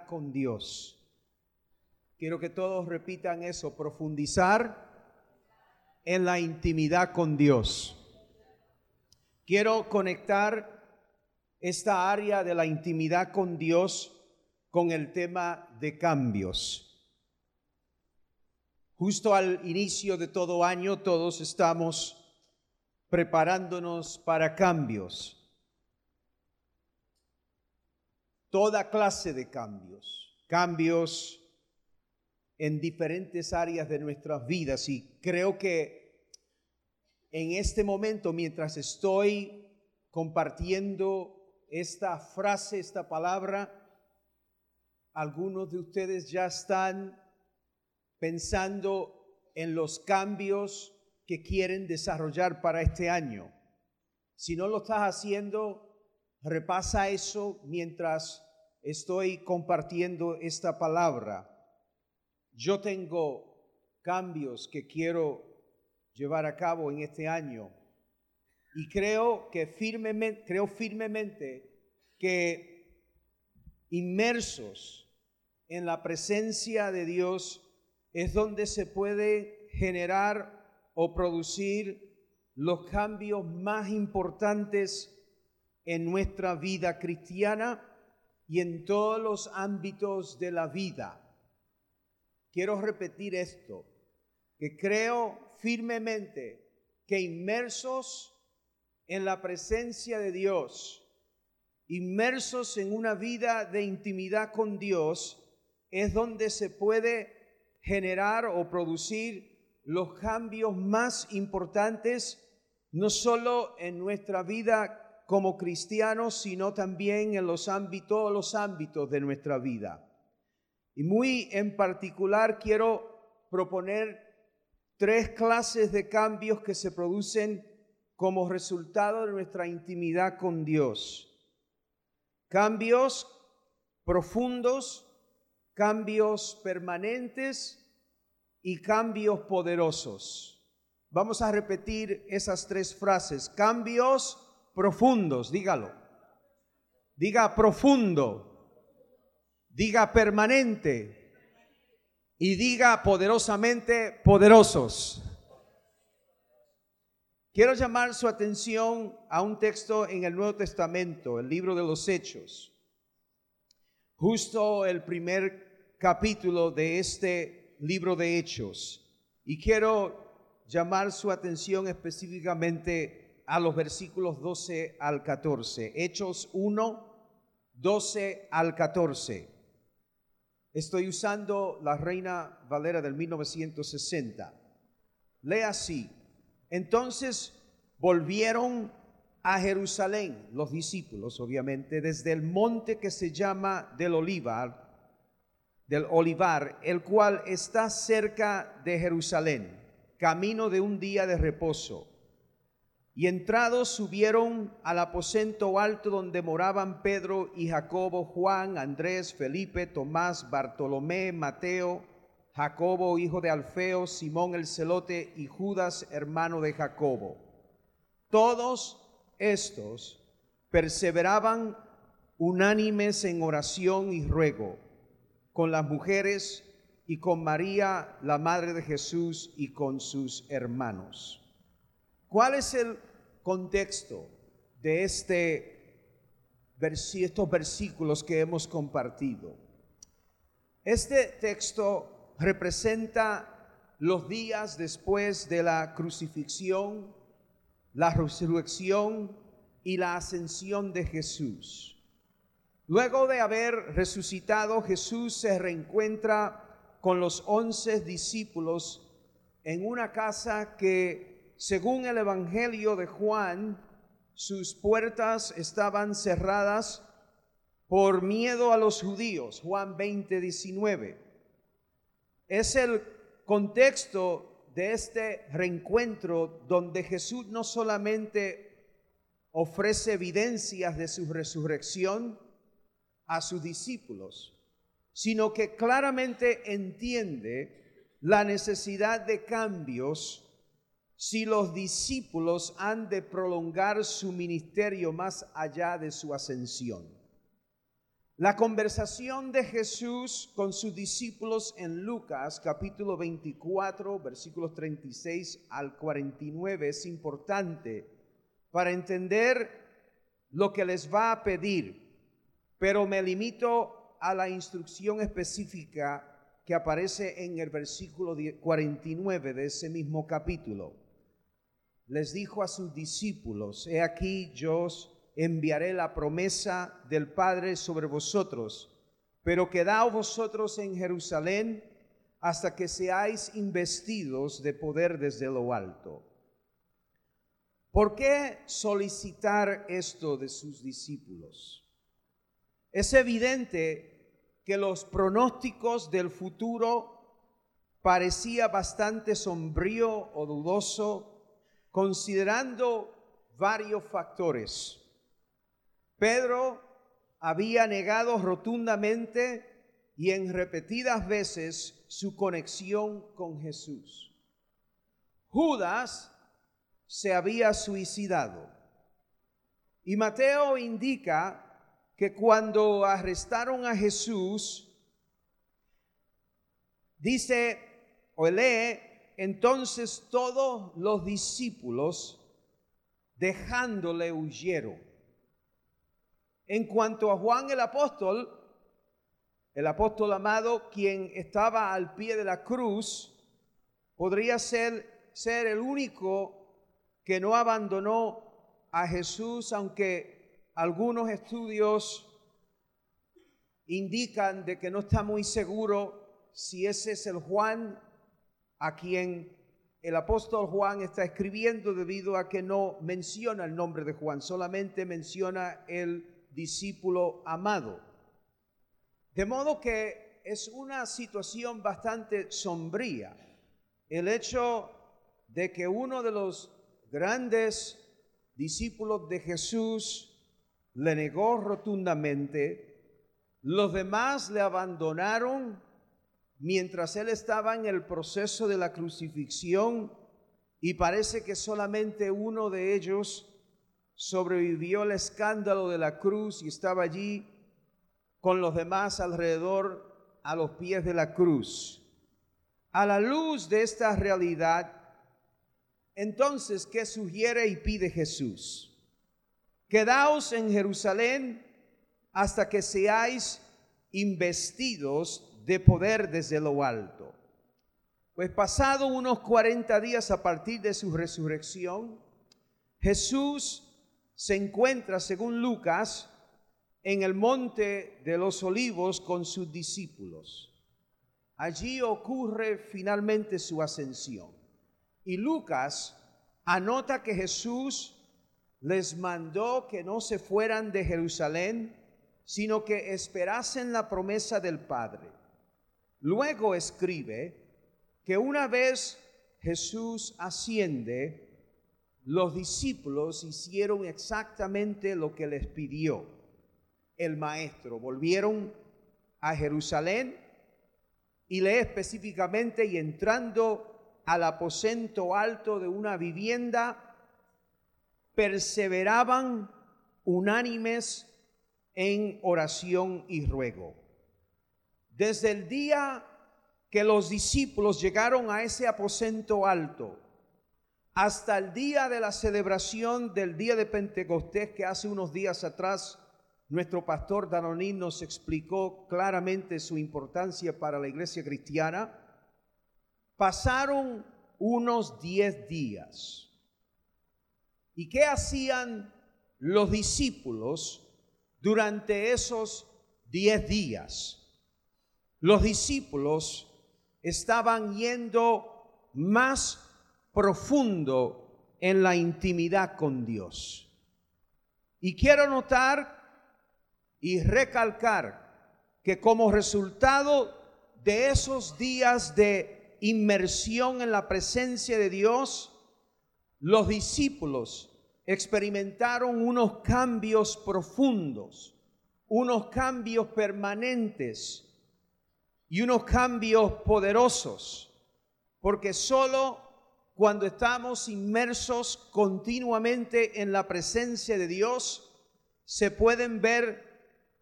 con Dios. Quiero que todos repitan eso, profundizar en la intimidad con Dios. Quiero conectar esta área de la intimidad con Dios con el tema de cambios. Justo al inicio de todo año todos estamos preparándonos para cambios. Toda clase de cambios. Cambios en diferentes áreas de nuestras vidas y creo que en este momento, mientras estoy compartiendo esta frase, esta palabra, algunos de ustedes ya están pensando en los cambios que quieren desarrollar para este año. Si no lo estás haciendo, repasa eso mientras estoy compartiendo esta palabra. Yo tengo cambios que quiero llevar a cabo en este año. Y creo que firmemente, creo firmemente que inmersos en la presencia de Dios es donde se puede generar o producir los cambios más importantes en nuestra vida cristiana y en todos los ámbitos de la vida. Quiero repetir esto, que creo firmemente que inmersos en la presencia de Dios, inmersos en una vida de intimidad con Dios, es donde se puede generar o producir los cambios más importantes, no solo en nuestra vida como cristianos, sino también en los ámbitos, los ámbitos de nuestra vida. Y muy en particular quiero proponer tres clases de cambios que se producen como resultado de nuestra intimidad con Dios. Cambios profundos, cambios permanentes y cambios poderosos. Vamos a repetir esas tres frases. Cambios profundos, dígalo. Diga profundo diga permanente y diga poderosamente poderosos. Quiero llamar su atención a un texto en el Nuevo Testamento, el libro de los Hechos. Justo el primer capítulo de este libro de Hechos. Y quiero llamar su atención específicamente a los versículos 12 al 14. Hechos 1, 12 al 14. Estoy usando la Reina Valera del 1960. Lea así. Entonces volvieron a Jerusalén, los discípulos, obviamente, desde el monte que se llama del Olivar, del Olivar, el cual está cerca de Jerusalén, camino de un día de reposo. Y entrados subieron al aposento alto donde moraban Pedro y Jacobo, Juan, Andrés, Felipe, Tomás, Bartolomé, Mateo, Jacobo, hijo de Alfeo, Simón el celote y Judas, hermano de Jacobo. Todos estos perseveraban unánimes en oración y ruego con las mujeres y con María, la madre de Jesús, y con sus hermanos. ¿Cuál es el contexto de este, estos versículos que hemos compartido? Este texto representa los días después de la crucifixión, la resurrección y la ascensión de Jesús. Luego de haber resucitado, Jesús se reencuentra con los once discípulos en una casa que según el Evangelio de Juan, sus puertas estaban cerradas por miedo a los judíos. Juan 20, 19. Es el contexto de este reencuentro donde Jesús no solamente ofrece evidencias de su resurrección a sus discípulos, sino que claramente entiende la necesidad de cambios si los discípulos han de prolongar su ministerio más allá de su ascensión. La conversación de Jesús con sus discípulos en Lucas capítulo 24 versículos 36 al 49 es importante para entender lo que les va a pedir, pero me limito a la instrucción específica que aparece en el versículo 49 de ese mismo capítulo. Les dijo a sus discípulos, he aquí yo enviaré la promesa del Padre sobre vosotros, pero quedaos vosotros en Jerusalén hasta que seáis investidos de poder desde lo alto. ¿Por qué solicitar esto de sus discípulos? Es evidente que los pronósticos del futuro parecía bastante sombrío o dudoso, considerando varios factores. Pedro había negado rotundamente y en repetidas veces su conexión con Jesús. Judas se había suicidado. Y Mateo indica que cuando arrestaron a Jesús, dice o lee, entonces todos los discípulos dejándole huyeron. En cuanto a Juan el apóstol, el apóstol amado, quien estaba al pie de la cruz, podría ser, ser el único que no abandonó a Jesús, aunque algunos estudios indican de que no está muy seguro si ese es el Juan a quien el apóstol Juan está escribiendo debido a que no menciona el nombre de Juan, solamente menciona el discípulo amado. De modo que es una situación bastante sombría el hecho de que uno de los grandes discípulos de Jesús le negó rotundamente, los demás le abandonaron mientras él estaba en el proceso de la crucifixión y parece que solamente uno de ellos sobrevivió el escándalo de la cruz y estaba allí con los demás alrededor a los pies de la cruz. A la luz de esta realidad, entonces, ¿qué sugiere y pide Jesús? Quedaos en Jerusalén hasta que seáis investidos de poder desde lo alto. Pues pasado unos 40 días a partir de su resurrección, Jesús se encuentra, según Lucas, en el monte de los olivos con sus discípulos. Allí ocurre finalmente su ascensión. Y Lucas anota que Jesús les mandó que no se fueran de Jerusalén, sino que esperasen la promesa del Padre. Luego escribe que una vez Jesús asciende, los discípulos hicieron exactamente lo que les pidió el maestro. Volvieron a Jerusalén y lee específicamente y entrando al aposento alto de una vivienda, perseveraban unánimes en oración y ruego. Desde el día que los discípulos llegaron a ese aposento alto, hasta el día de la celebración del día de Pentecostés que hace unos días atrás nuestro pastor Danonín nos explicó claramente su importancia para la iglesia cristiana, pasaron unos diez días. ¿Y qué hacían los discípulos durante esos diez días? Los discípulos estaban yendo más profundo en la intimidad con Dios. Y quiero notar y recalcar que como resultado de esos días de inmersión en la presencia de Dios, los discípulos experimentaron unos cambios profundos, unos cambios permanentes y unos cambios poderosos, porque solo cuando estamos inmersos continuamente en la presencia de Dios, se pueden ver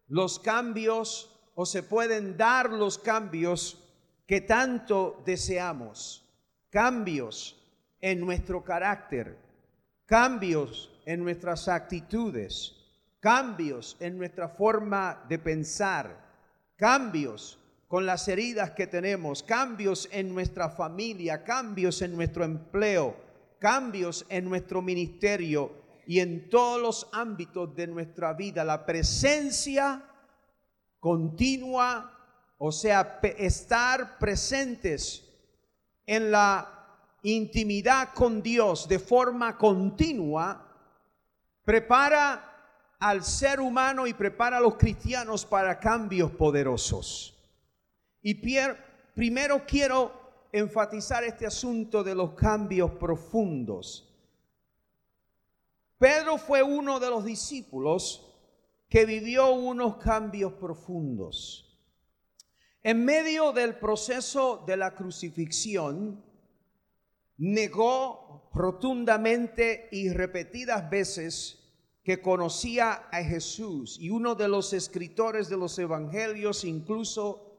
los cambios o se pueden dar los cambios que tanto deseamos. Cambios en nuestro carácter, cambios en nuestras actitudes, cambios en nuestra forma de pensar, cambios con las heridas que tenemos, cambios en nuestra familia, cambios en nuestro empleo, cambios en nuestro ministerio y en todos los ámbitos de nuestra vida. La presencia continua, o sea, estar presentes en la intimidad con Dios de forma continua, prepara al ser humano y prepara a los cristianos para cambios poderosos. Y primero quiero enfatizar este asunto de los cambios profundos. Pedro fue uno de los discípulos que vivió unos cambios profundos. En medio del proceso de la crucifixión, negó rotundamente y repetidas veces que conocía a Jesús y uno de los escritores de los evangelios incluso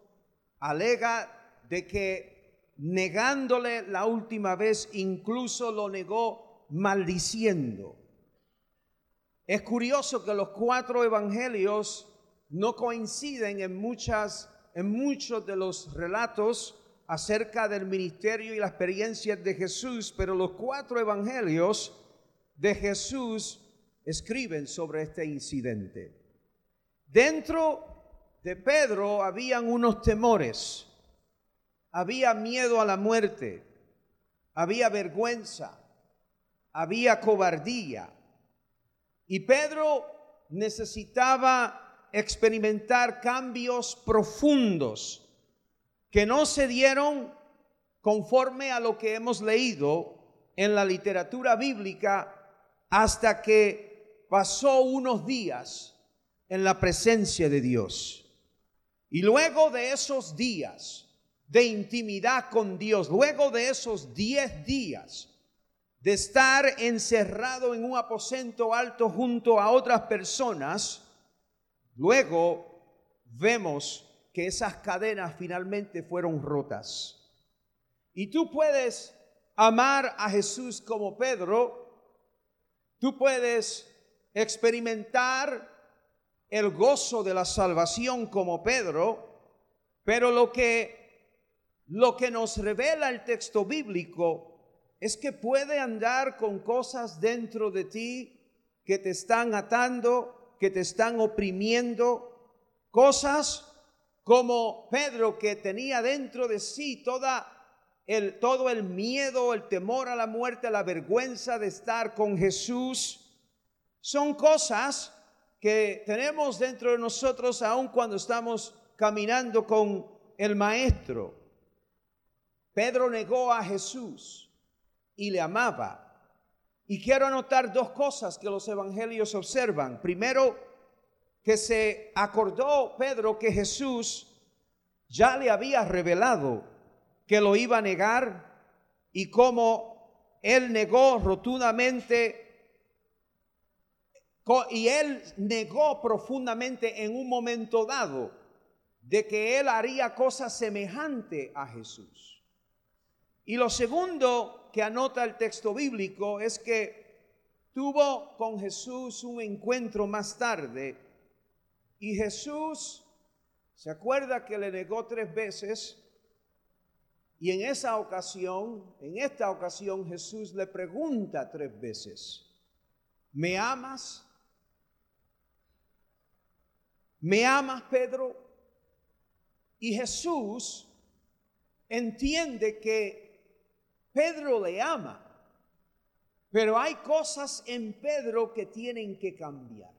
alega de que negándole la última vez incluso lo negó maldiciendo. Es curioso que los cuatro evangelios no coinciden en muchas en muchos de los relatos acerca del ministerio y la experiencia de Jesús, pero los cuatro evangelios de Jesús escriben sobre este incidente. Dentro de Pedro habían unos temores, había miedo a la muerte, había vergüenza, había cobardía. Y Pedro necesitaba experimentar cambios profundos que no se dieron conforme a lo que hemos leído en la literatura bíblica hasta que pasó unos días en la presencia de Dios. Y luego de esos días de intimidad con Dios, luego de esos diez días de estar encerrado en un aposento alto junto a otras personas, luego vemos que esas cadenas finalmente fueron rotas. Y tú puedes amar a Jesús como Pedro, tú puedes experimentar el gozo de la salvación como Pedro, pero lo que lo que nos revela el texto bíblico es que puede andar con cosas dentro de ti que te están atando, que te están oprimiendo, cosas como Pedro que tenía dentro de sí toda el, todo el miedo, el temor a la muerte, la vergüenza de estar con Jesús. Son cosas que tenemos dentro de nosotros aun cuando estamos caminando con el Maestro. Pedro negó a Jesús y le amaba. Y quiero anotar dos cosas que los evangelios observan. Primero, que se acordó Pedro que Jesús ya le había revelado que lo iba a negar y cómo él negó rotundamente y él negó profundamente en un momento dado de que él haría cosas semejante a Jesús. Y lo segundo que anota el texto bíblico es que tuvo con Jesús un encuentro más tarde y Jesús se acuerda que le negó tres veces y en esa ocasión, en esta ocasión Jesús le pregunta tres veces, ¿me amas? ¿Me amas, Pedro? Y Jesús entiende que Pedro le ama, pero hay cosas en Pedro que tienen que cambiar.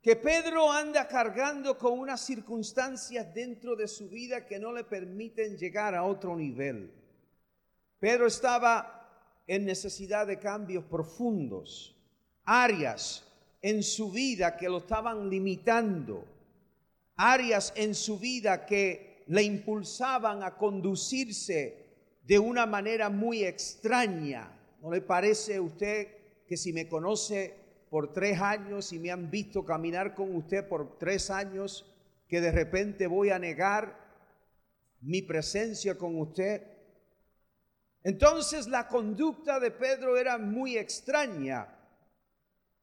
Que Pedro anda cargando con unas circunstancias dentro de su vida que no le permiten llegar a otro nivel. Pedro estaba en necesidad de cambios profundos, áreas en su vida que lo estaban limitando, áreas en su vida que le impulsaban a conducirse de una manera muy extraña. ¿No le parece a usted que si me conoce por tres años y me han visto caminar con usted por tres años, que de repente voy a negar mi presencia con usted. Entonces la conducta de Pedro era muy extraña,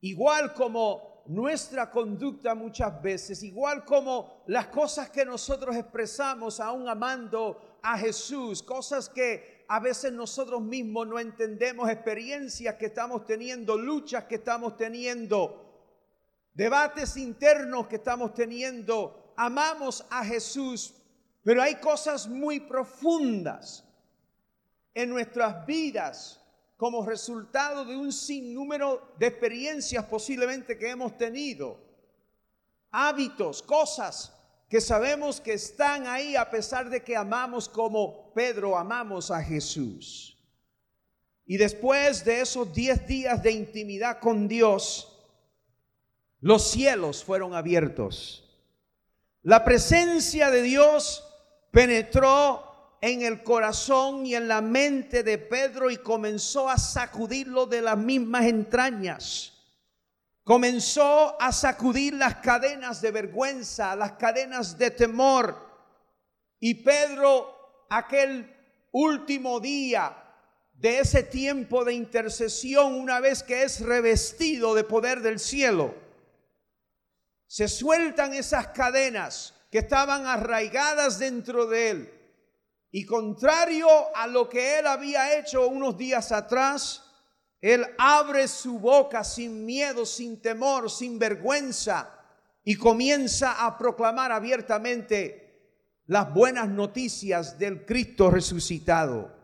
igual como nuestra conducta muchas veces, igual como las cosas que nosotros expresamos aún amando a Jesús, cosas que a veces nosotros mismos no entendemos, experiencias que estamos teniendo, luchas que estamos teniendo, debates internos que estamos teniendo. Amamos a Jesús, pero hay cosas muy profundas en nuestras vidas como resultado de un sinnúmero de experiencias posiblemente que hemos tenido, hábitos, cosas que sabemos que están ahí a pesar de que amamos como Pedro amamos a Jesús. Y después de esos diez días de intimidad con Dios, los cielos fueron abiertos. La presencia de Dios penetró en el corazón y en la mente de Pedro y comenzó a sacudirlo de las mismas entrañas. Comenzó a sacudir las cadenas de vergüenza, las cadenas de temor. Y Pedro, aquel último día de ese tiempo de intercesión, una vez que es revestido de poder del cielo, se sueltan esas cadenas que estaban arraigadas dentro de él y contrario a lo que él había hecho unos días atrás, él abre su boca sin miedo, sin temor, sin vergüenza y comienza a proclamar abiertamente las buenas noticias del Cristo resucitado.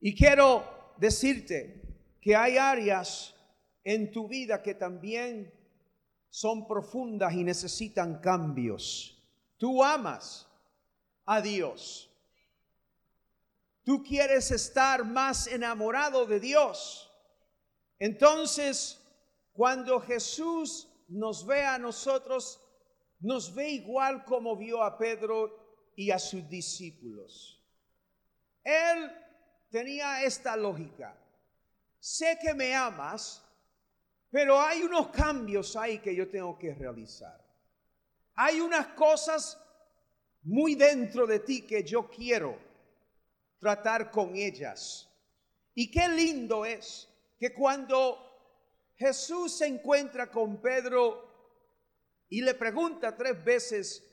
Y quiero decirte que hay áreas en tu vida que también son profundas y necesitan cambios. Tú amas a Dios. Tú quieres estar más enamorado de Dios. Entonces, cuando Jesús nos ve a nosotros, nos ve igual como vio a Pedro y a sus discípulos. Él tenía esta lógica. Sé que me amas, pero hay unos cambios ahí que yo tengo que realizar. Hay unas cosas muy dentro de ti que yo quiero tratar con ellas. Y qué lindo es que cuando Jesús se encuentra con Pedro y le pregunta tres veces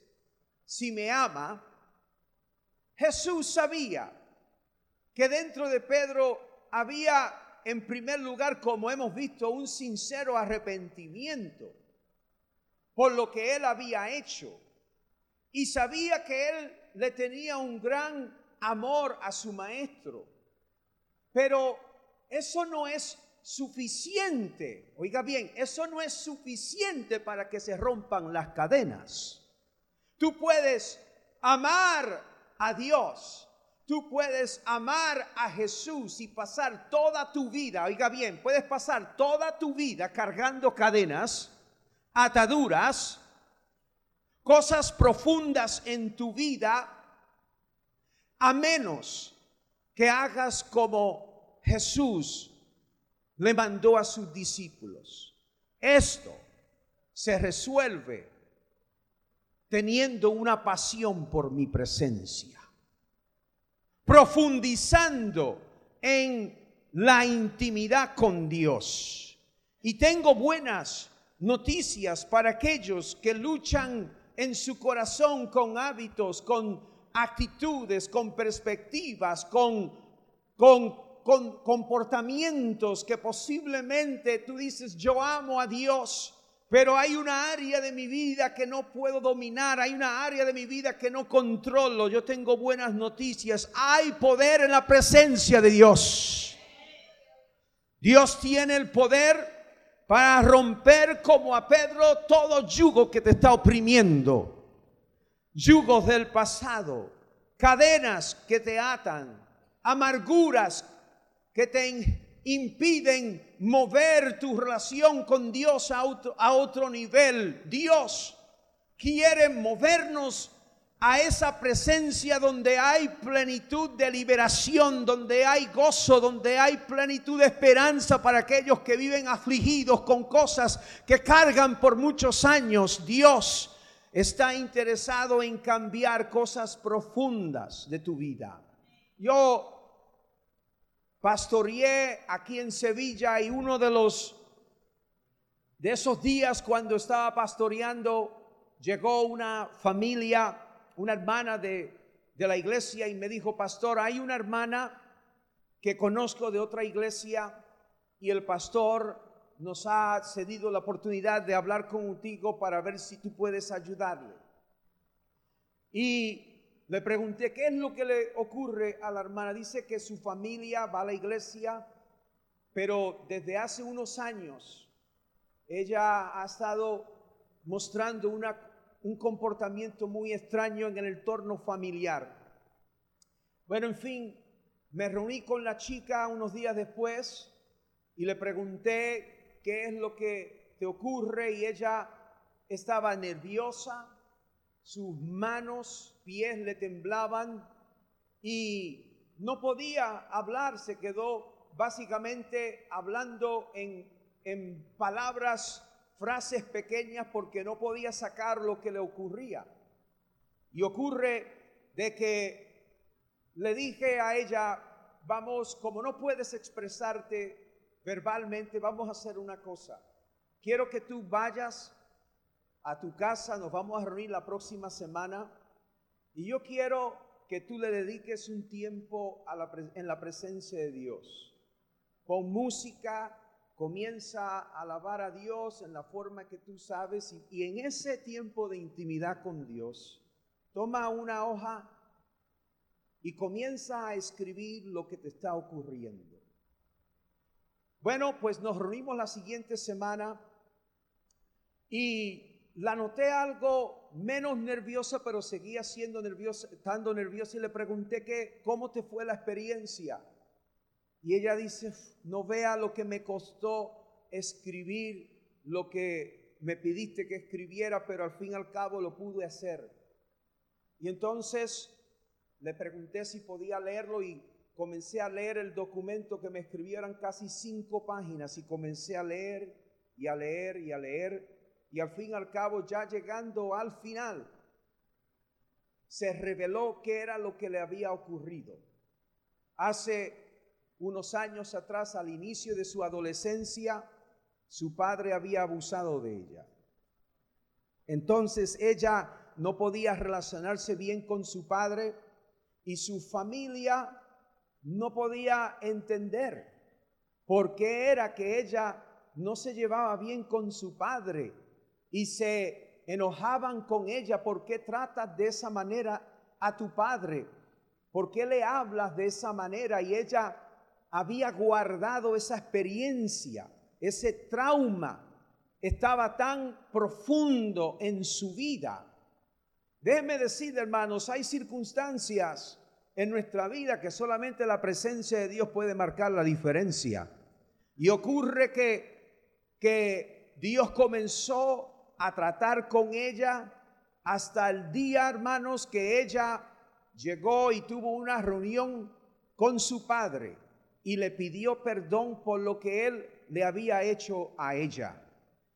si me ama, Jesús sabía que dentro de Pedro había en primer lugar, como hemos visto, un sincero arrepentimiento por lo que él había hecho. Y sabía que él le tenía un gran amor a su maestro. Pero eso no es suficiente. Oiga bien, eso no es suficiente para que se rompan las cadenas. Tú puedes amar a Dios. Tú puedes amar a Jesús y pasar toda tu vida, oiga bien, puedes pasar toda tu vida cargando cadenas, ataduras, cosas profundas en tu vida a menos que hagas como Jesús le mandó a sus discípulos. Esto se resuelve teniendo una pasión por mi presencia, profundizando en la intimidad con Dios. Y tengo buenas noticias para aquellos que luchan en su corazón con hábitos, con actitudes, con perspectivas, con, con, con comportamientos que posiblemente tú dices, yo amo a Dios, pero hay una área de mi vida que no puedo dominar, hay una área de mi vida que no controlo. Yo tengo buenas noticias, hay poder en la presencia de Dios. Dios tiene el poder para romper como a Pedro todo yugo que te está oprimiendo yugos del pasado, cadenas que te atan, amarguras que te impiden mover tu relación con Dios a otro, a otro nivel. Dios quiere movernos a esa presencia donde hay plenitud de liberación, donde hay gozo, donde hay plenitud de esperanza para aquellos que viven afligidos con cosas que cargan por muchos años. Dios está interesado en cambiar cosas profundas de tu vida. Yo pastoreé aquí en Sevilla y uno de los de esos días cuando estaba pastoreando llegó una familia una hermana de, la iglesia y me dijo, pastor, hay una hermana que conozco de otra iglesia y el pastor nos ha cedido la oportunidad de hablar contigo para ver si tú puedes ayudarle. Y le pregunté, ¿qué es lo que le ocurre a la hermana? Dice que su familia va a la iglesia, pero desde hace unos años ella ha estado mostrando una un comportamiento muy extraño en el entorno familiar. Bueno, en fin, me reuní con la chica unos días después y le pregunté qué es lo que te ocurre y ella estaba nerviosa, sus manos, pies le temblaban y no podía hablar, se quedó básicamente hablando en, en palabras frases pequeñas porque no podía sacar lo que le ocurría. Y ocurre de que le dije a ella, vamos, como no puedes expresarte verbalmente, vamos a hacer una cosa. Quiero que tú vayas a tu casa, nos vamos a reunir la próxima semana y yo quiero que tú le dediques un tiempo en la presencia de Dios, con música, comienza a alabar a Dios en la forma que tú sabes y, en ese tiempo de intimidad con Dios, toma una hoja y comienza a escribir lo que te está ocurriendo. Bueno, pues nos reunimos la siguiente semana y la noté algo menos nerviosa, pero seguía siendo nerviosa, estando nerviosa y le pregunté que cómo te fue la experiencia. Y ella dice, no vea lo que me costó escribir lo que me pidiste que escribiera, pero al fin y al cabo lo pude hacer. Y entonces le pregunté si podía leerlo y comencé a leer el documento que me escribieran casi cinco páginas y comencé a leer y a leer y a leer. Y al fin y al cabo, ya llegando al final, se reveló qué era lo que le había ocurrido. Hace unos años atrás, al inicio de su adolescencia, su padre había abusado de ella. Entonces ella no podía relacionarse bien con su padre y su familia no podía entender por qué era que ella no se llevaba bien con su padre y se enojaban con ella. ¿Por qué tratas de esa manera a tu padre? ¿Por qué le hablas de esa manera? Y ella había guardado esa experiencia, ese trauma estaba tan profundo en su vida. Déjenme decir, hermanos, hay circunstancias en nuestra vida que solamente la presencia de Dios puede marcar la diferencia. Y ocurre que, que Dios comenzó a tratar con ella hasta el día, hermanos, que ella llegó y tuvo una reunión con su padre y le pidió perdón por lo que él le había hecho a ella.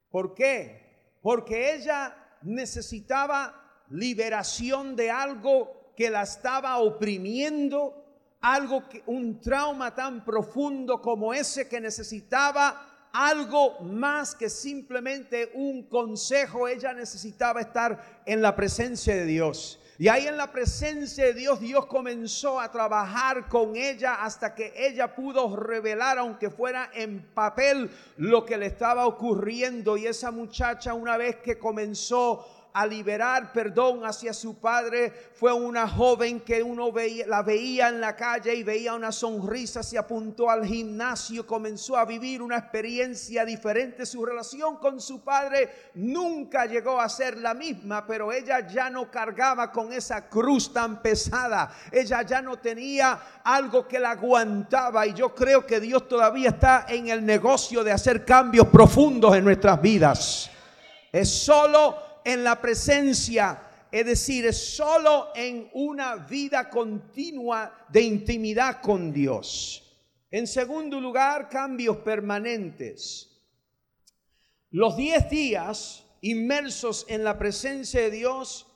¿Por qué? Porque ella necesitaba liberación de algo que la estaba oprimiendo, algo que un trauma tan profundo como ese que necesitaba algo más que simplemente un consejo, ella necesitaba estar en la presencia de Dios. Y ahí en la presencia de Dios, Dios comenzó a trabajar con ella hasta que ella pudo revelar, aunque fuera en papel, lo que le estaba ocurriendo. Y esa muchacha, una vez que comenzó a liberar perdón hacia su padre. Fue una joven que uno veía, la veía en la calle y veía una sonrisa, se apuntó al gimnasio, comenzó a vivir una experiencia diferente. Su relación con su padre nunca llegó a ser la misma, pero ella ya no cargaba con esa cruz tan pesada. Ella ya no tenía algo que la aguantaba y yo creo que Dios todavía está en el negocio de hacer cambios profundos en nuestras vidas. Es solo en la presencia es decir, solo en una vida continua de intimidad con Dios. En segundo lugar, cambios permanentes. Los diez días inmersos en la presencia de Dios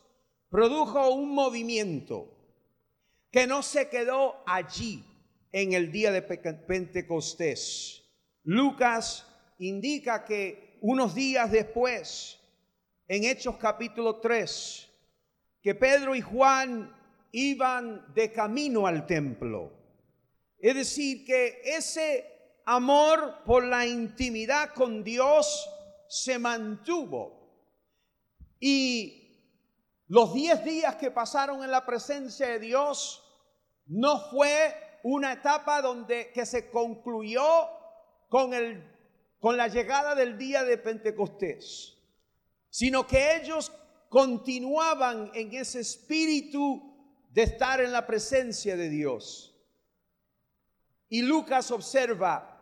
produjo un movimiento que no se quedó allí en el día de Pentecostés. Lucas indica que unos días después, en Hechos capítulo 3, que Pedro y Juan iban de camino al templo. Es decir, que ese amor por la intimidad con Dios se mantuvo. Y los diez días que pasaron en la presencia de Dios no fue una etapa donde que se concluyó con el con la llegada del día de Pentecostés, sino que ellos continuaban en ese espíritu de estar en la presencia de Dios. Y Lucas observa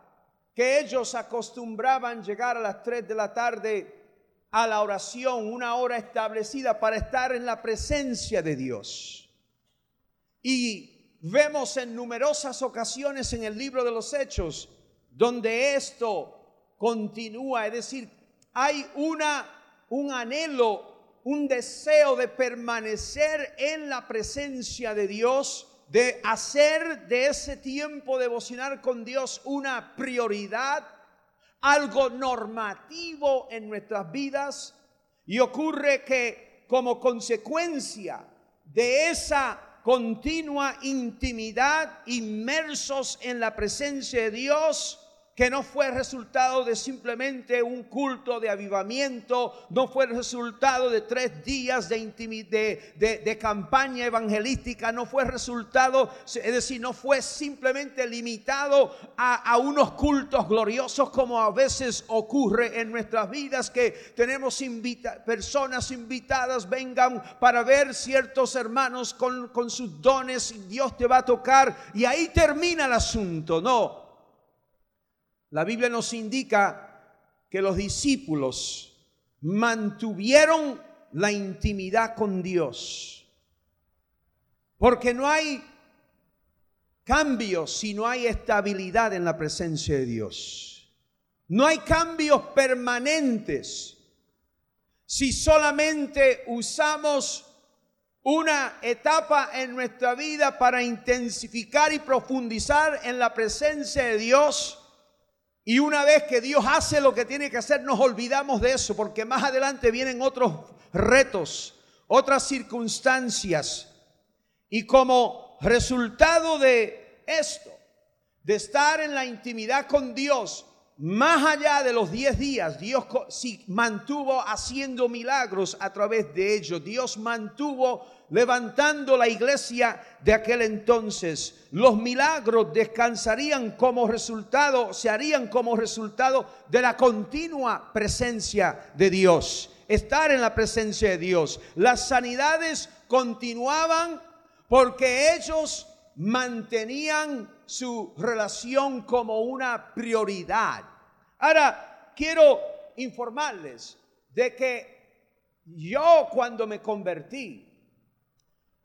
que ellos acostumbraban llegar a las 3 de la tarde a la oración, una hora establecida para estar en la presencia de Dios. Y vemos en numerosas ocasiones en el libro de los Hechos donde esto continúa, es decir, hay una un anhelo, un deseo de permanecer en la presencia de Dios, de hacer de ese tiempo devocional con Dios una prioridad, algo normativo en nuestras vidas. Y ocurre que como consecuencia de esa continua intimidad, inmersos en la presencia de Dios, que no fue resultado de simplemente un culto de avivamiento, no fue resultado de tres días de, de, campaña evangelística, no fue resultado, es decir, no fue simplemente limitado a, unos cultos gloriosos como a veces ocurre en nuestras vidas, que tenemos personas invitadas, vengan para ver ciertos hermanos con, con sus dones Dios te va a tocar y ahí termina el asunto, no. La Biblia nos indica que los discípulos mantuvieron la intimidad con Dios. Porque no hay cambios si no hay estabilidad en la presencia de Dios. No hay cambios permanentes si solamente usamos una etapa en nuestra vida para intensificar y profundizar en la presencia de Dios y una vez que Dios hace lo que tiene que hacer, nos olvidamos de eso, porque más adelante vienen otros retos, otras circunstancias. Y como resultado de esto, de estar en la intimidad con Dios, más allá de los 10 días, Dios mantuvo haciendo milagros a través de ellos. Dios mantuvo levantando la iglesia de aquel entonces. Los milagros descansarían como resultado, se harían como resultado de la continua presencia de Dios, estar en la presencia de Dios. Las sanidades continuaban porque ellos mantenían su relación como una prioridad. Ahora, quiero informarles de que yo cuando me convertí,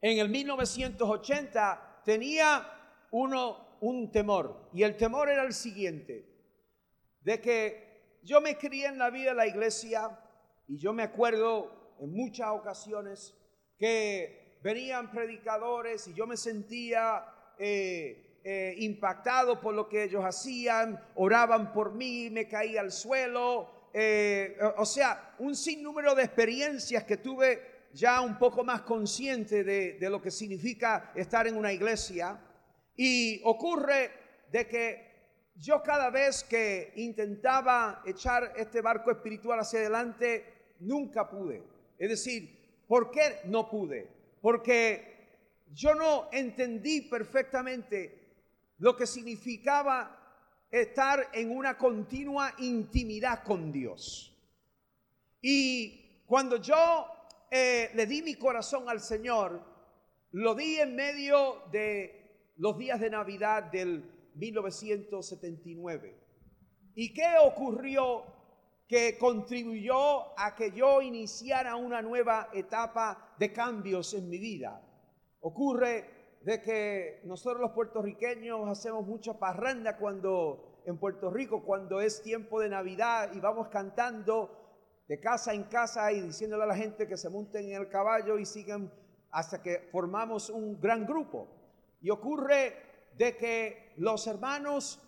en el 1980 tenía uno un temor y el temor era el siguiente, de que yo me crié en la vida de la iglesia y yo me acuerdo en muchas ocasiones que venían predicadores y yo me sentía eh, eh, impactado por lo que ellos hacían, oraban por mí, me caía al suelo, eh, o sea, un sinnúmero de experiencias que tuve ya un poco más consciente de, lo que significa estar en una iglesia. Y ocurre de que yo cada vez que intentaba echar este barco espiritual hacia adelante, nunca pude. Es decir, ¿por qué no pude? Porque yo no entendí perfectamente lo que significaba estar en una continua intimidad con Dios. Y cuando yo eh, le di mi corazón al Señor, lo di en medio de los días de Navidad del 1979. ¿Y qué ocurrió? que contribuyó a que yo iniciara una nueva etapa de cambios en mi vida. Ocurre de que nosotros los puertorriqueños hacemos mucha parranda cuando en Puerto Rico, cuando es tiempo de Navidad y vamos cantando de casa en casa y diciéndole a la gente que se monten en el caballo y sigan hasta que formamos un gran grupo. Y ocurre de que los hermanos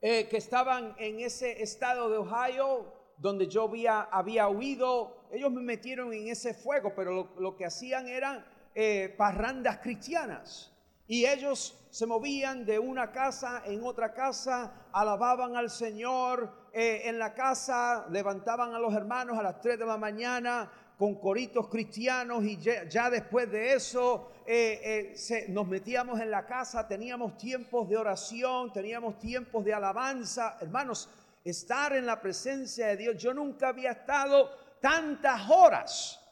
eh, que estaban en ese estado de Ohio, donde yo había, huido, ellos me metieron en ese fuego, pero lo, que hacían eran eh, parrandas cristianas. Y ellos se movían de una casa en otra casa, alababan al Señor eh, en la casa, levantaban a los hermanos a las 3 de la mañana con coritos cristianos y ya, después de eso eh, nos metíamos en la casa, teníamos tiempos de oración, teníamos tiempos de alabanza. Hermanos, estar en la presencia de Dios, yo nunca había estado tantas horas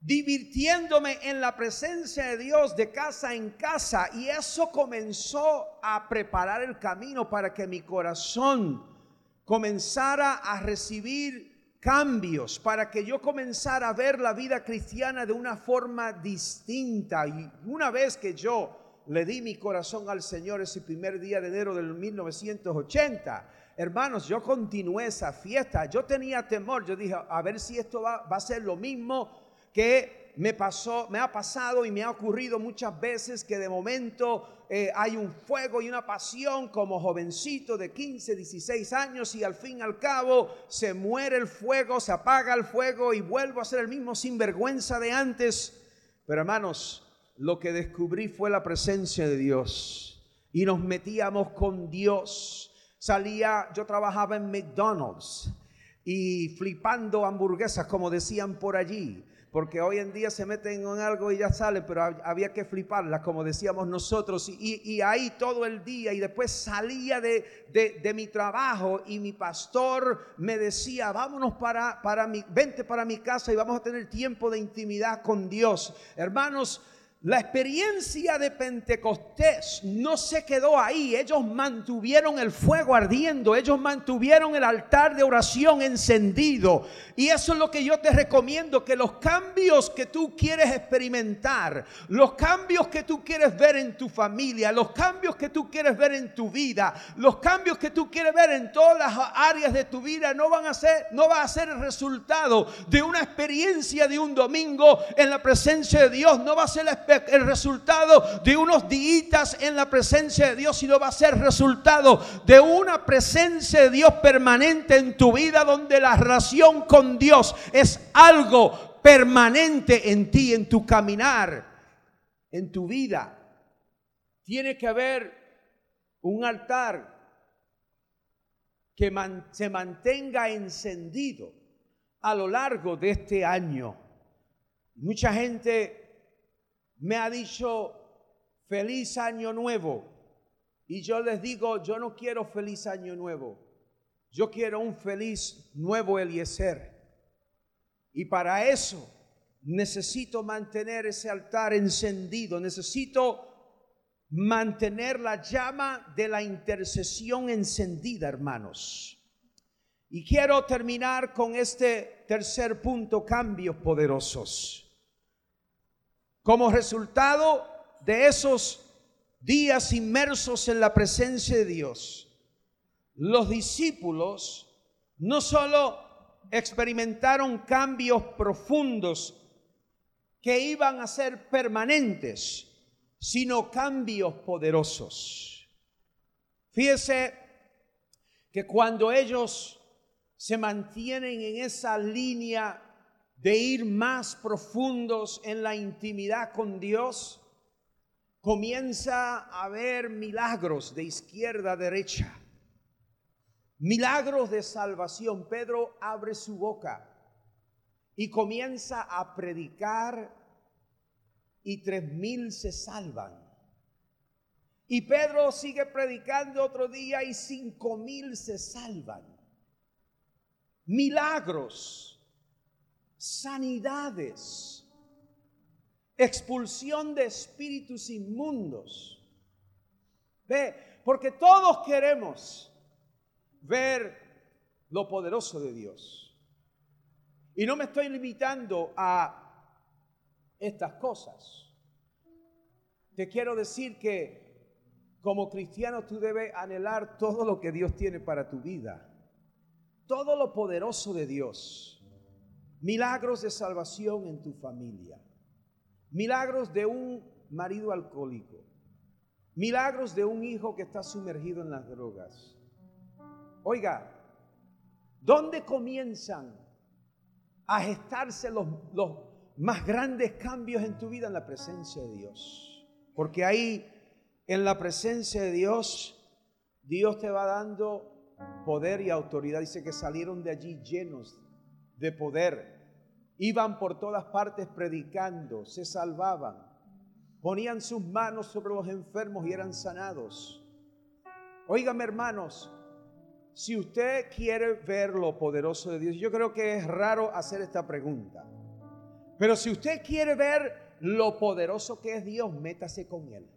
divirtiéndome en la presencia de Dios de casa en casa. Y eso comenzó a preparar el camino para que mi corazón comenzara a recibir cambios, para que yo comenzara a ver la vida cristiana de una forma distinta. Y una vez que yo le di mi corazón al Señor ese primer día de enero del 1980, hermanos, yo continué esa fiesta. Yo tenía temor, yo dije, a ver si esto va, va a ser lo mismo que me pasó, me ha pasado y me ha ocurrido muchas veces que de momento eh, hay un fuego y una pasión como jovencito de 15, 16 años y al fin y al cabo se muere el fuego, se apaga el fuego y vuelvo a ser el mismo sinvergüenza de antes. Pero hermanos, lo que descubrí fue la presencia de Dios y nos metíamos con Dios. Salía, yo trabajaba en McDonald's y flipando hamburguesas, como decían por allí porque hoy en día se meten en algo y ya salen, pero había que fliparlas, como decíamos nosotros, y, ahí todo el día, y después salía de, mi trabajo y mi pastor me decía, vámonos para, para mi, vente para mi casa y vamos a tener tiempo de intimidad con Dios. Hermanos, la experiencia de Pentecostés no se quedó ahí. Ellos mantuvieron el fuego ardiendo. Ellos mantuvieron el altar de oración encendido. Y eso es lo que yo te recomiendo, que los cambios que tú quieres experimentar, los cambios que tú quieres ver en tu familia, los cambios que tú quieres ver en tu vida, los cambios que tú quieres ver en todas las áreas de tu vida, no van a ser, no va a ser el resultado de una experiencia de un domingo en la presencia de Dios. No va a ser la el resultado de unos días en la presencia de Dios, sino va a ser resultado de una presencia de Dios permanente en tu vida, donde la relación con Dios es algo permanente en ti, en tu caminar, en tu vida. Tiene que haber un altar que se mantenga encendido a lo largo de este año. Mucha gente me ha dicho feliz año nuevo. Y yo les digo, yo no quiero feliz año nuevo. Yo quiero un feliz nuevo Eliezer. Y para eso necesito mantener ese altar encendido. Necesito mantener la llama de la intercesión encendida, hermanos. Y quiero terminar con este tercer punto, cambios poderosos. Como resultado de esos días inmersos en la presencia de Dios, los discípulos no solo experimentaron cambios profundos que iban a ser permanentes, sino cambios poderosos. Fíjese que cuando ellos se mantienen en esa línea de ir más profundos en la intimidad con Dios, comienza a ver milagros de izquierda a derecha. Milagros de salvación. Pedro abre su boca y comienza a predicar y tres mil se salvan. Y Pedro sigue predicando otro día y cinco mil se salvan. Milagros sanidades, expulsión de espíritus inmundos. Ve, porque todos queremos ver lo poderoso de Dios. Y no me estoy limitando a estas cosas. Te quiero decir que como cristiano tú debes anhelar todo lo que Dios tiene para tu vida. Todo lo poderoso de Dios. Milagros de salvación en tu familia. Milagros de un marido alcohólico. Milagros de un hijo que está sumergido en las drogas. Oiga, ¿dónde comienzan a gestarse los, los más grandes cambios en tu vida? En la presencia de Dios. Porque ahí en la presencia de Dios, Dios te va dando poder y autoridad. Dice que salieron de allí llenos de poder. Iban por todas partes predicando, se salvaban, ponían sus manos sobre los enfermos y eran sanados. Óigame hermanos, si usted quiere ver lo poderoso de Dios, yo creo que es raro hacer esta pregunta, pero si usted quiere ver lo poderoso que es Dios, métase con Él.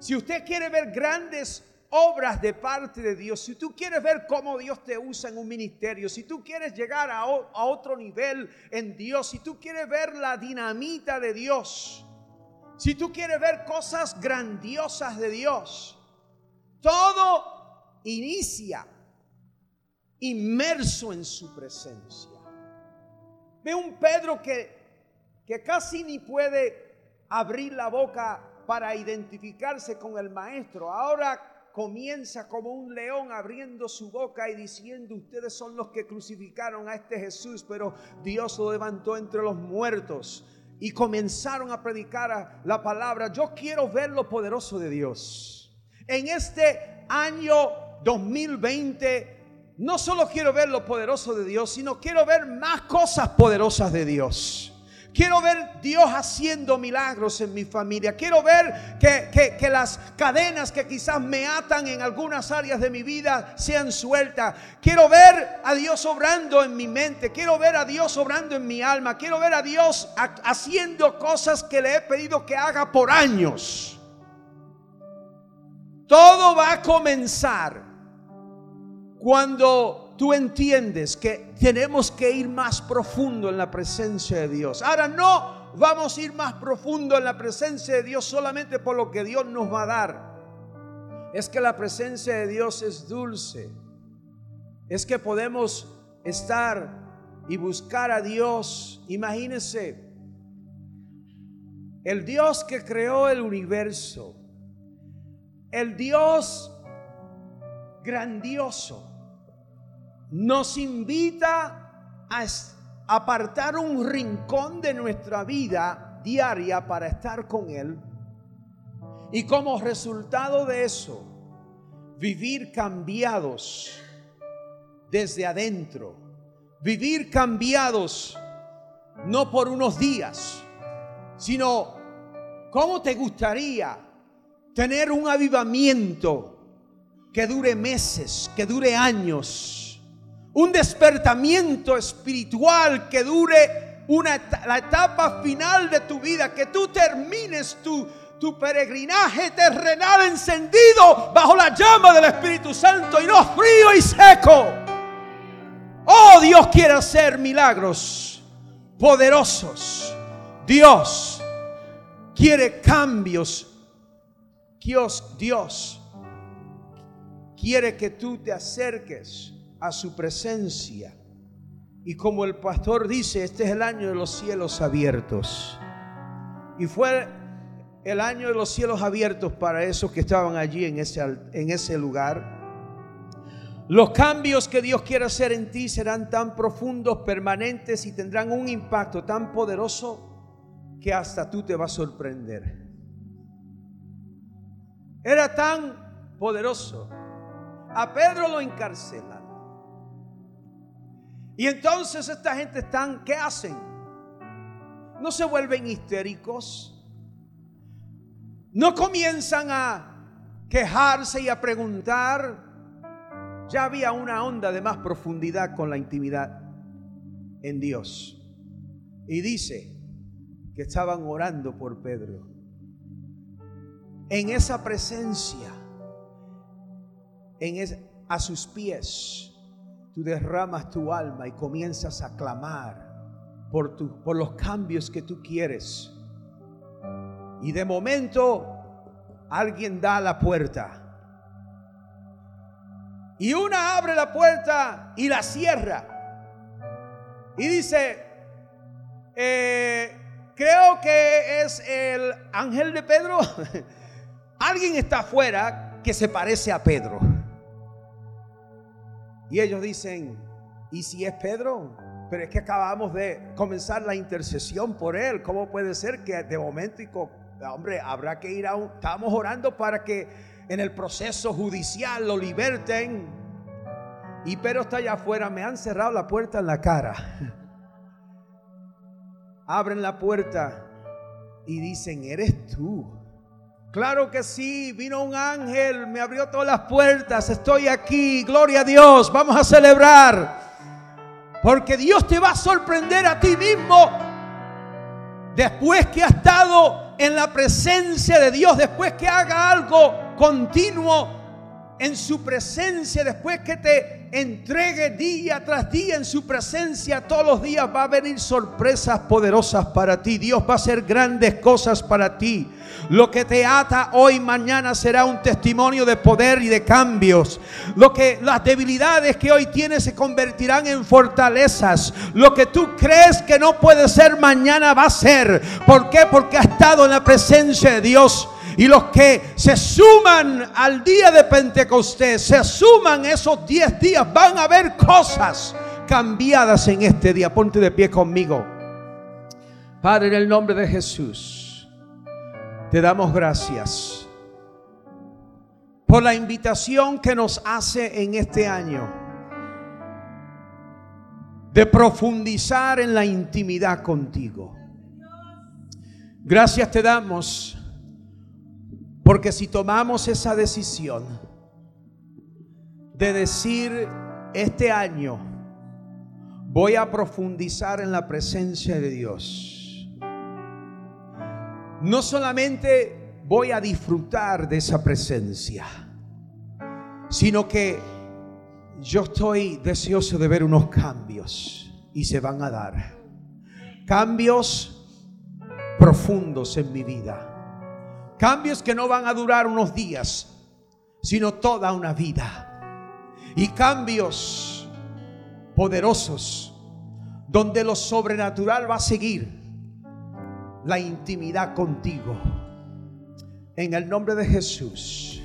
Si usted quiere ver grandes obras de parte de Dios, si tú quieres ver cómo Dios te usa en un ministerio, si tú quieres llegar a, otro nivel en Dios, si tú quieres ver la dinamita de Dios, si tú quieres ver cosas grandiosas de Dios, todo inicia inmerso en su presencia. Ve un Pedro que, que casi ni puede abrir la boca para identificarse con el maestro. Ahora comienza como un león abriendo su boca y diciendo, ustedes son los que crucificaron a este Jesús, pero Dios lo levantó entre los muertos. Y comenzaron a predicar la palabra. Yo quiero ver lo poderoso de Dios. En este año 2020, no solo quiero ver lo poderoso de Dios, sino quiero ver más cosas poderosas de Dios. Quiero ver Dios haciendo milagros en mi familia. Quiero ver que, que, las cadenas que quizás me atan en algunas áreas de mi vida sean sueltas. Quiero ver a Dios obrando en mi mente. Quiero ver a Dios obrando en mi alma. Quiero ver a Dios haciendo cosas que le he pedido que haga por años. Todo va a comenzar cuando tú entiendes que tenemos que ir más profundo en la presencia de Dios. Ahora no vamos a ir más profundo en la presencia de Dios solamente por lo que Dios nos va a dar. Es que la presencia de Dios es dulce. Es que podemos estar y buscar a Dios. Imagínense, el Dios que creó el universo, el Dios grandioso, nos invita a apartar un rincón de nuestra vida diaria para estar con Él. Y como resultado de eso, vivir cambiados desde adentro. Vivir cambiados no por unos días, sino cómo te gustaría tener un avivamiento que dure meses, que dure años un despertamiento espiritual que dure la etapa final de tu vida, que tú termines tu, tu peregrinaje terrenal encendido bajo la llama del Espíritu Santo y no frío y seco. Oh, Dios quiere hacer milagros poderosos. Dios quiere cambios. Dios, Dios quiere que tú te acerques a su presencia. Y como el pastor dice, este es el año de los cielos abiertos. Y fue el año de los cielos abiertos para esos que estaban allí en ese, en ese lugar. Los cambios que Dios quiere hacer en ti serán tan profundos, permanentes y tendrán un impacto tan poderoso que hasta tú te vas a sorprender. Era tan poderoso. A Pedro lo encarcela. Y entonces esta gente están, ¿qué hacen? No se vuelven histéricos. No comienzan a quejarse y a preguntar. Ya había una onda de más profundidad con la intimidad en Dios. Y dice que estaban orando por Pedro. En esa presencia, en a sus pies, tú derramas tu alma y comienzas a clamar por, por los cambios que tú quieres. Y de momento alguien da la puerta. Y una abre la puerta y la cierra. Y dice, eh, creo que es el ángel de Pedro. alguien está afuera que se parece a Pedro. Y ellos dicen, ¿y si es Pedro? Pero es que acabamos de comenzar la intercesión por él. ¿Cómo puede ser que de momento, hombre, habrá que ir a un... Estamos orando para que en el proceso judicial lo liberten. Y Pedro está allá afuera, me han cerrado la puerta en la cara. Abren la puerta y dicen, eres tú. Claro que sí, vino un ángel, me abrió todas las puertas, estoy aquí, gloria a Dios, vamos a celebrar. Porque Dios te va a sorprender a ti mismo después que ha estado en la presencia de Dios, después que haga algo continuo en su presencia, después que te entregue día tras día en su presencia, todos los días va a venir sorpresas poderosas para ti. Dios va a hacer grandes cosas para ti. Lo que te ata hoy, mañana será un testimonio de poder y de cambios. Lo que las debilidades que hoy tienes se convertirán en fortalezas. Lo que tú crees que no puede ser mañana va a ser. ¿Por qué? Porque ha estado en la presencia de Dios. Y los que se suman al día de Pentecostés, se suman esos 10 días, van a ver cosas cambiadas en este día. Ponte de pie conmigo. Padre, en el nombre de Jesús, te damos gracias por la invitación que nos hace en este año de profundizar en la intimidad contigo. Gracias te damos porque si tomamos esa decisión de decir este año, voy a profundizar en la presencia de Dios, no solamente voy a disfrutar de esa presencia, sino que yo estoy deseoso de ver unos cambios y se van a dar. Cambios profundos en mi vida Cambios que no van a durar unos días, sino toda una vida. Y cambios poderosos, donde lo sobrenatural va a seguir la intimidad contigo. En el nombre de Jesús.